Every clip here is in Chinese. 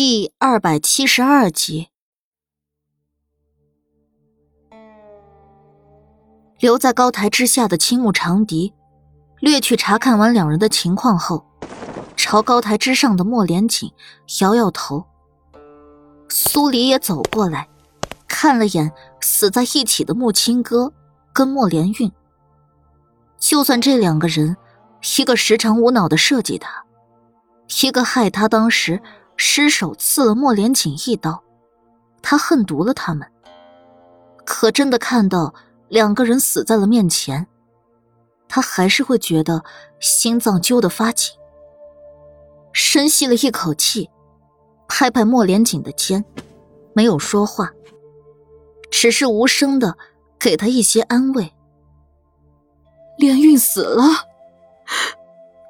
第二百七十二集，留在高台之下的青木长笛，略去查看完两人的情况后，朝高台之上的莫连锦摇摇头。苏黎也走过来，看了眼死在一起的木青哥跟莫连运。就算这两个人，一个时常无脑的设计他，一个害他当时。失手刺了莫连锦一刀，他恨毒了他们。可真的看到两个人死在了面前，他还是会觉得心脏揪得发紧。深吸了一口气，拍拍莫连锦的肩，没有说话，只是无声的给他一些安慰。连运死了，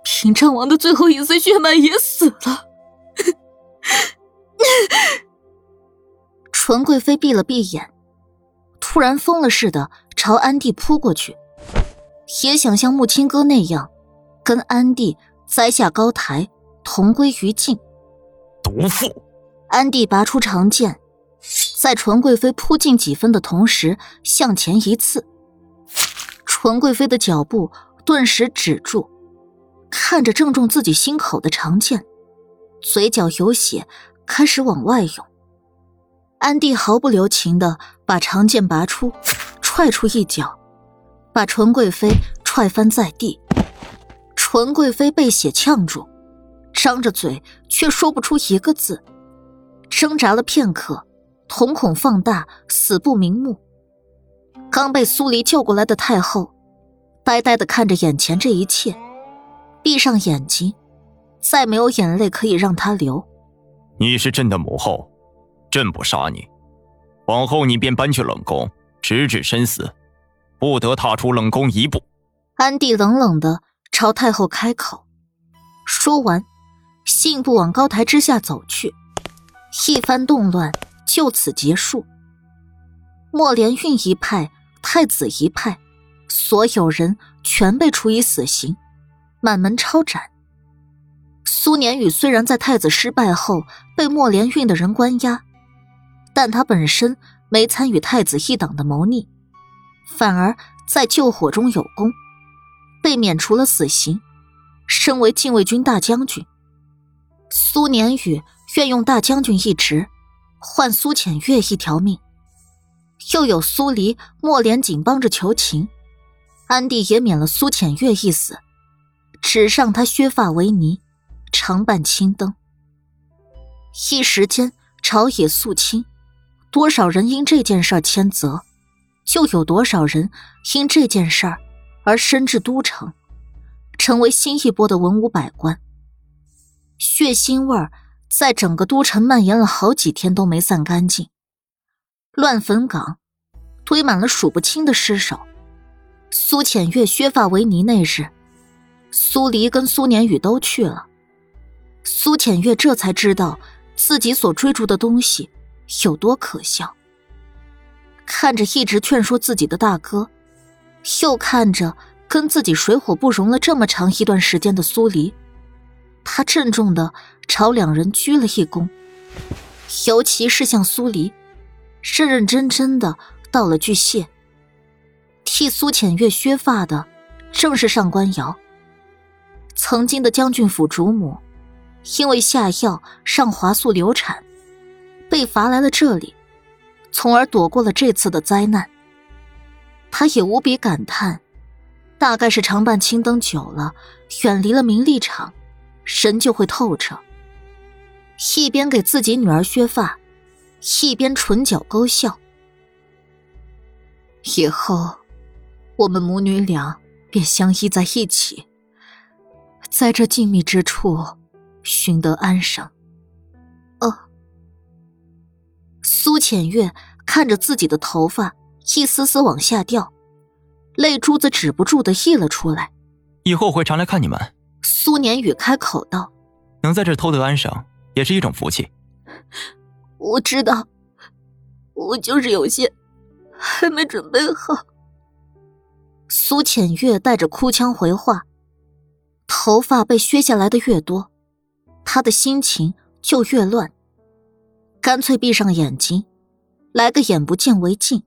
平昌王的最后一丝血脉也死了。纯贵妃闭了闭眼，突然疯了似的朝安帝扑过去，也想像木青哥那样，跟安帝栽下高台，同归于尽。毒妇！安帝拔出长剑，在纯贵妃扑近几分的同时向前一刺，纯贵妃的脚步顿时止住，看着正中自己心口的长剑，嘴角有血。开始往外涌，安帝毫不留情的把长剑拔出，踹出一脚，把纯贵妃踹翻在地。纯贵妃被血呛住，张着嘴却说不出一个字，挣扎了片刻，瞳孔放大，死不瞑目。刚被苏黎救过来的太后，呆呆的看着眼前这一切，闭上眼睛，再没有眼泪可以让她流。你是朕的母后，朕不杀你，往后你便搬去冷宫，直至身死，不得踏出冷宫一步。安帝冷冷的朝太后开口，说完，信步往高台之下走去。一番动乱就此结束。莫连运一派、太子一派，所有人全被处以死刑，满门抄斩。苏年宇虽然在太子失败后被莫连运的人关押，但他本身没参与太子一党的谋逆，反而在救火中有功，被免除了死刑，身为禁卫军大将军。苏年宇愿用大将军一职换苏浅月一条命，又有苏黎、莫连锦帮着求情，安帝也免了苏浅月一死，只让他削发为尼。常伴青灯，一时间朝野肃清，多少人因这件事儿迁责，就有多少人因这件事儿而升至都城，成为新一波的文武百官。血腥味儿在整个都城蔓延了好几天都没散干净，乱坟岗堆满了数不清的尸首。苏浅月削发为尼那日，苏黎跟苏年宇都去了。苏浅月这才知道自己所追逐的东西有多可笑。看着一直劝说自己的大哥，又看着跟自己水火不容了这么长一段时间的苏黎，他郑重的朝两人鞠了一躬，尤其是向苏黎，认认真真的道了句谢。替苏浅月削发的正是上官瑶，曾经的将军府主母。因为下药上华素流产，被罚来了这里，从而躲过了这次的灾难。他也无比感叹，大概是常伴青灯久了，远离了名利场，神就会透彻。一边给自己女儿削发，一边唇角勾笑。以后，我们母女俩便相依在一起，在这静谧之处。寻得安生。苏浅月看着自己的头发一丝丝往下掉，泪珠子止不住的溢了出来。以后会常来看你们。苏年宇开口道：“能在这偷得安生，也是一种福气。”我知道，我就是有些还没准备好。苏浅月带着哭腔回话，头发被削下来的越多。他的心情就越乱，干脆闭上眼睛，来个眼不见为净。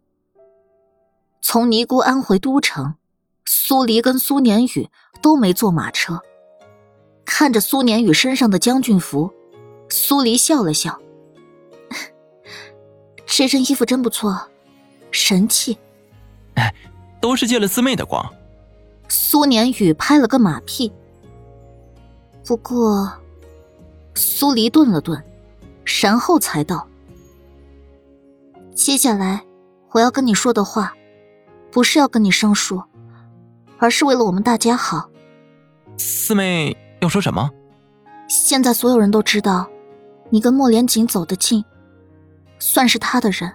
从尼姑庵回都城，苏黎跟苏年宇都没坐马车。看着苏年宇身上的将军服，苏黎笑了笑：“ 这身衣服真不错，神气。”哎，都是借了四妹的光。苏年宇拍了个马屁。不过，苏黎顿了顿，然后才道：“接下来我要跟你说的话，不是要跟你生疏，而是为了我们大家好。”四妹要说什么？现在所有人都知道，你跟莫连锦走得近，算是他的人。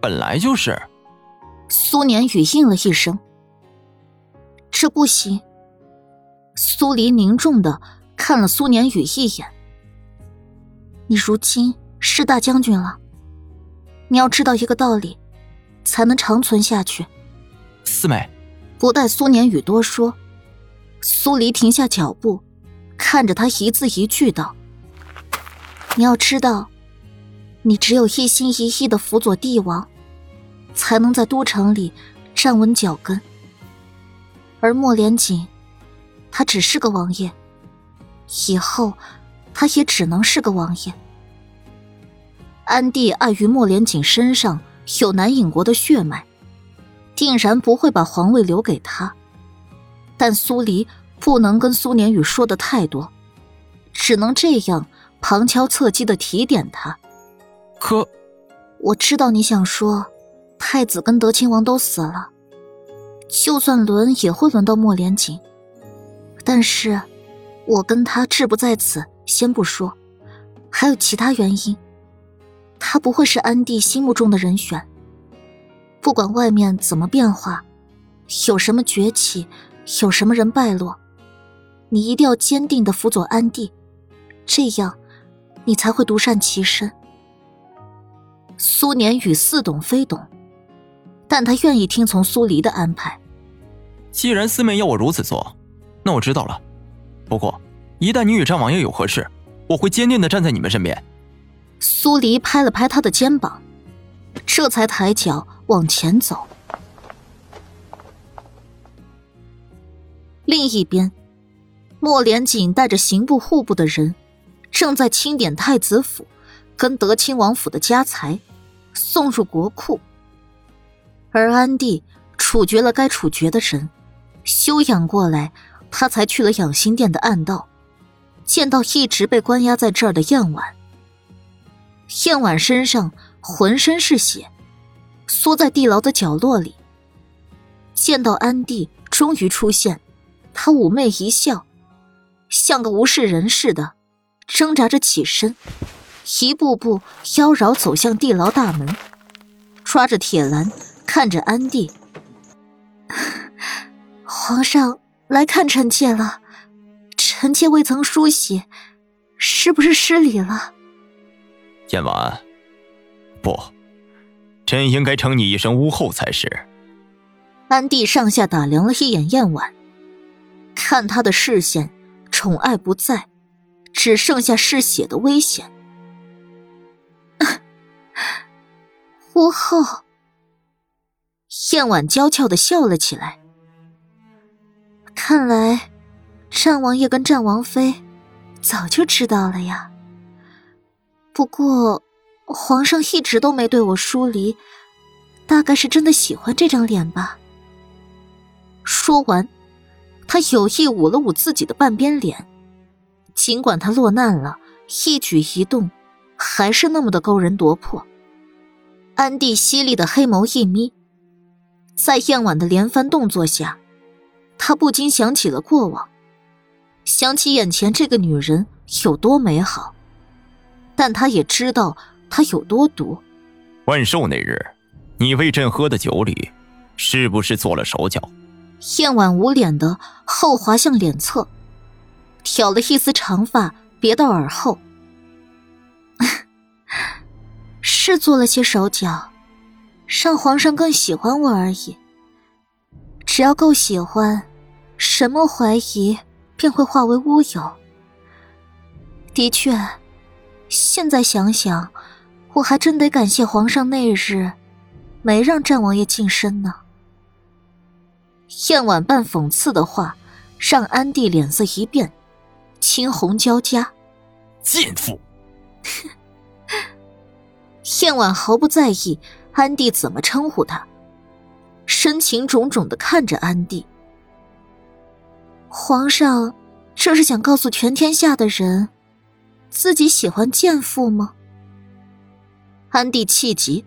本来就是。苏年宇应了一声：“这不行。”苏黎凝重的看了苏年宇一眼：“你如今是大将军了，你要知道一个道理，才能长存下去。”四妹，不待苏年宇多说，苏黎停下脚步，看着他一字一句道：“你要知道，你只有一心一意的辅佐帝王，才能在都城里站稳脚跟，而莫连锦。”他只是个王爷，以后他也只能是个王爷。安帝碍于莫连锦身上有南影国的血脉，定然不会把皇位留给他。但苏黎不能跟苏年宇说的太多，只能这样旁敲侧击的提点他。可，我知道你想说，太子跟德亲王都死了，就算轮也会轮到莫连锦。但是，我跟他志不在此，先不说，还有其他原因。他不会是安帝心目中的人选。不管外面怎么变化，有什么崛起，有什么人败落，你一定要坚定的辅佐安帝，这样，你才会独善其身。苏年宇似懂非懂，但他愿意听从苏黎的安排。既然四妹要我如此做。那我知道了，不过一旦你与战王爷有何事，我会坚定的站在你们身边。苏黎拍了拍他的肩膀，这才抬脚往前走。另一边，莫连锦带着刑部、户部的人，正在清点太子府跟德亲王府的家财，送入国库。而安帝处决了该处决的人，休养过来。他才去了养心殿的暗道，见到一直被关押在这儿的燕婉。燕婉身上浑身是血，缩在地牢的角落里。见到安帝终于出现，他妩媚一笑，像个无事人似的，挣扎着起身，一步步妖娆走向地牢大门，抓着铁栏看着安帝。皇上。来看臣妾了，臣妾未曾梳洗，是不是失礼了？燕婉，不，朕应该称你一声巫后才是。安帝上下打量了一眼燕婉，看他的视线，宠爱不在，只剩下嗜血的危险。巫后，燕婉娇俏的笑了起来。看来，战王爷跟战王妃早就知道了呀。不过，皇上一直都没对我疏离，大概是真的喜欢这张脸吧。说完，他有意捂了捂自己的半边脸，尽管他落难了，一举一动还是那么的勾人夺魄。安帝犀利的黑眸一眯，在燕婉的连番动作下。他不禁想起了过往，想起眼前这个女人有多美好，但他也知道她有多毒。万寿那日，你为朕喝的酒里，是不是做了手脚？燕婉无脸的后滑向脸侧，挑了一丝长发别到耳后，是做了些手脚，让皇上更喜欢我而已。只要够喜欢。什么怀疑便会化为乌有。的确，现在想想，我还真得感谢皇上那日没让战王爷近身呢。燕婉半讽刺的话，让安帝脸色一变，青红交加。贱妇！燕婉毫不在意安帝怎么称呼他，深情种种的看着安帝。皇上，这是想告诉全天下的人，自己喜欢贱妇吗？安帝气急，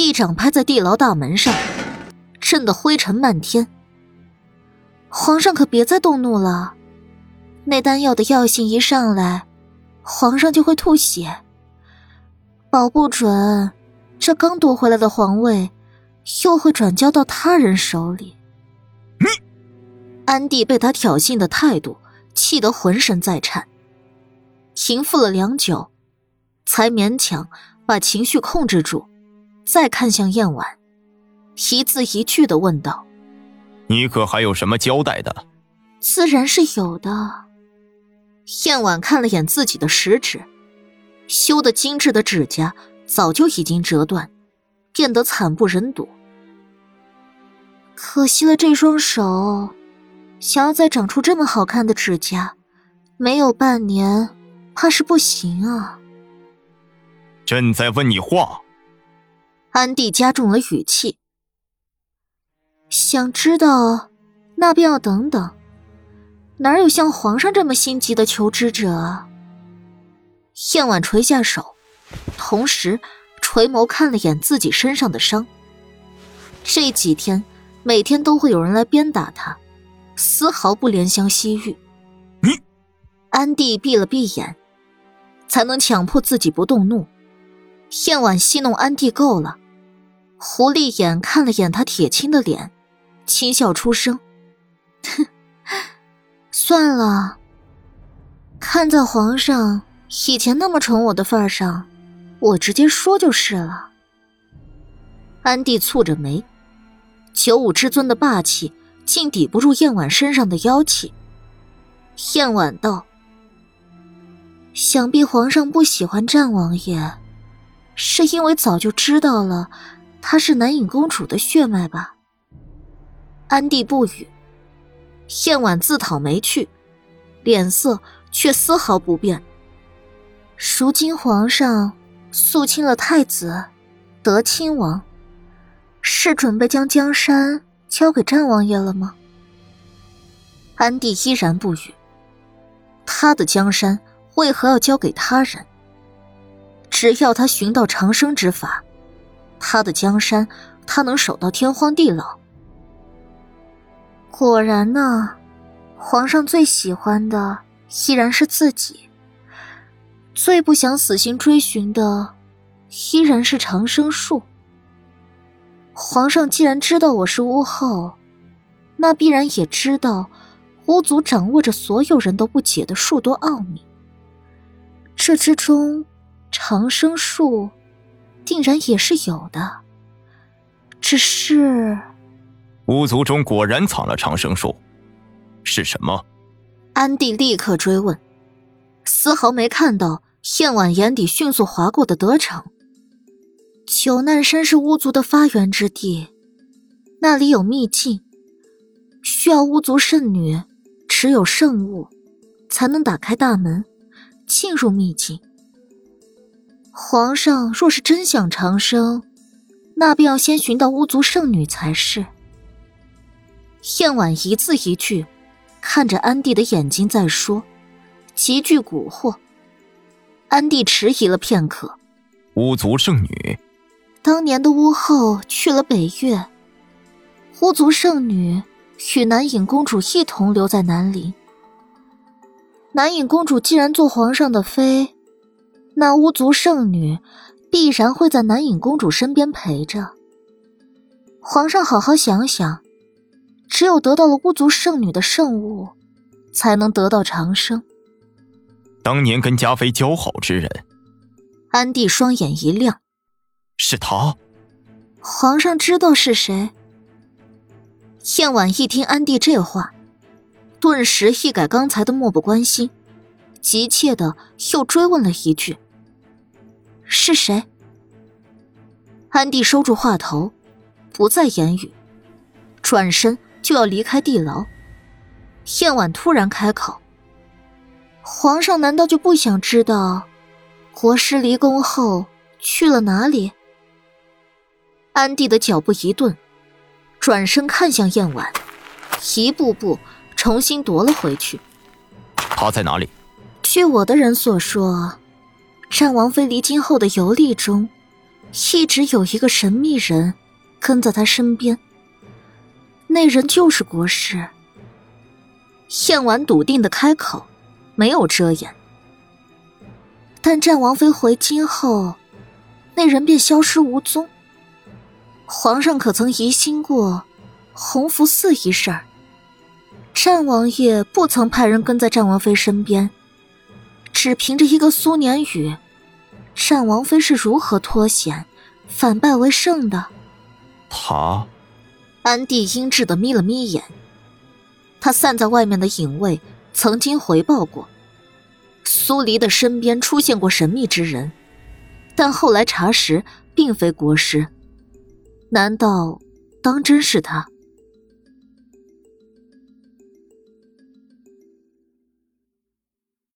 一掌拍在地牢大门上，震得灰尘漫天。皇上可别再动怒了，那丹药的药性一上来，皇上就会吐血，保不准这刚夺回来的皇位又会转交到他人手里。安迪被他挑衅的态度气得浑身在颤，平复了良久，才勉强把情绪控制住，再看向燕婉，一字一句的问道。你可还有什么交代的？自然是有的。燕婉看了眼自己的食指，修的精致的指甲早就已经折断，变得惨不忍睹。可惜了这双手，想要再长出这么好看的指甲，没有半年，怕是不行啊。朕在问你话。安帝加重了语气。想知道，那便要等等。哪有像皇上这么心急的求知者？燕婉垂下手，同时垂眸看了眼自己身上的伤。这几天每天都会有人来鞭打他，丝毫不怜香惜玉。你，安帝闭了闭眼，才能强迫自己不动怒。燕婉戏弄安帝够了，狐狸眼看了眼他铁青的脸。轻笑出声，哼，算了。看在皇上以前那么宠我的份上，我直接说就是了。安帝蹙着眉，九五之尊的霸气竟抵不住燕婉身上的妖气。燕婉道：“想必皇上不喜欢战王爷，是因为早就知道了他是南影公主的血脉吧？”安帝不语，燕婉自讨没趣，脸色却丝毫不变。如今皇上肃清了太子，德亲王，是准备将江山交给战王爷了吗？安帝依然不语。他的江山为何要交给他人？只要他寻到长生之法，他的江山他能守到天荒地老。果然呢，皇上最喜欢的依然是自己，最不想死心追寻的依然是长生术。皇上既然知道我是巫后，那必然也知道巫族掌握着所有人都不解的数多奥秘。这之中，长生术定然也是有的，只是。巫族中果然藏了长生术，是什么？安帝立刻追问，丝毫没看到燕婉眼底迅速划过的得逞。九难山是巫族的发源之地，那里有秘境，需要巫族圣女持有圣物，才能打开大门，进入秘境。皇上若是真想长生，那便要先寻到巫族圣女才是。燕婉一字一句看着安帝的眼睛在说，极具蛊惑。安帝迟疑了片刻，巫族圣女，当年的巫后去了北岳，巫族圣女与南影公主一同留在南陵。南影公主既然做皇上的妃，那巫族圣女必然会在南影公主身边陪着。皇上好好想想。只有得到了巫族圣女的圣物，才能得到长生。当年跟嘉妃交好之人，安帝双眼一亮，是他。皇上知道是谁？燕婉一听安帝这话，顿时一改刚才的漠不关心，急切的又追问了一句：“是谁？安帝收住话头，不再言语，转身就要离开地牢。燕婉突然开口：“皇上难道就不想知道国师离宫后去了哪里？”安迪的脚步一顿，转身看向燕婉，一步步重新夺了回去。他在哪里？据我的人所说，战王妃离京后的游历中，一直有一个神秘人跟在他身边。那人就是国师。燕婉笃定的开口，没有遮掩。但战王妃回京后，那人便消失无踪。皇上可曾疑心过洪福寺一事？战王爷不曾派人跟在战王妃身边，只凭着一个苏年宇，战王妃是如何脱险，反败为胜的？他，安帝阴鸷的眯了眯眼。他散在外面的影卫曾经回报过，苏黎的身边出现过神秘之人，但后来查实并非国师。难道当真是他？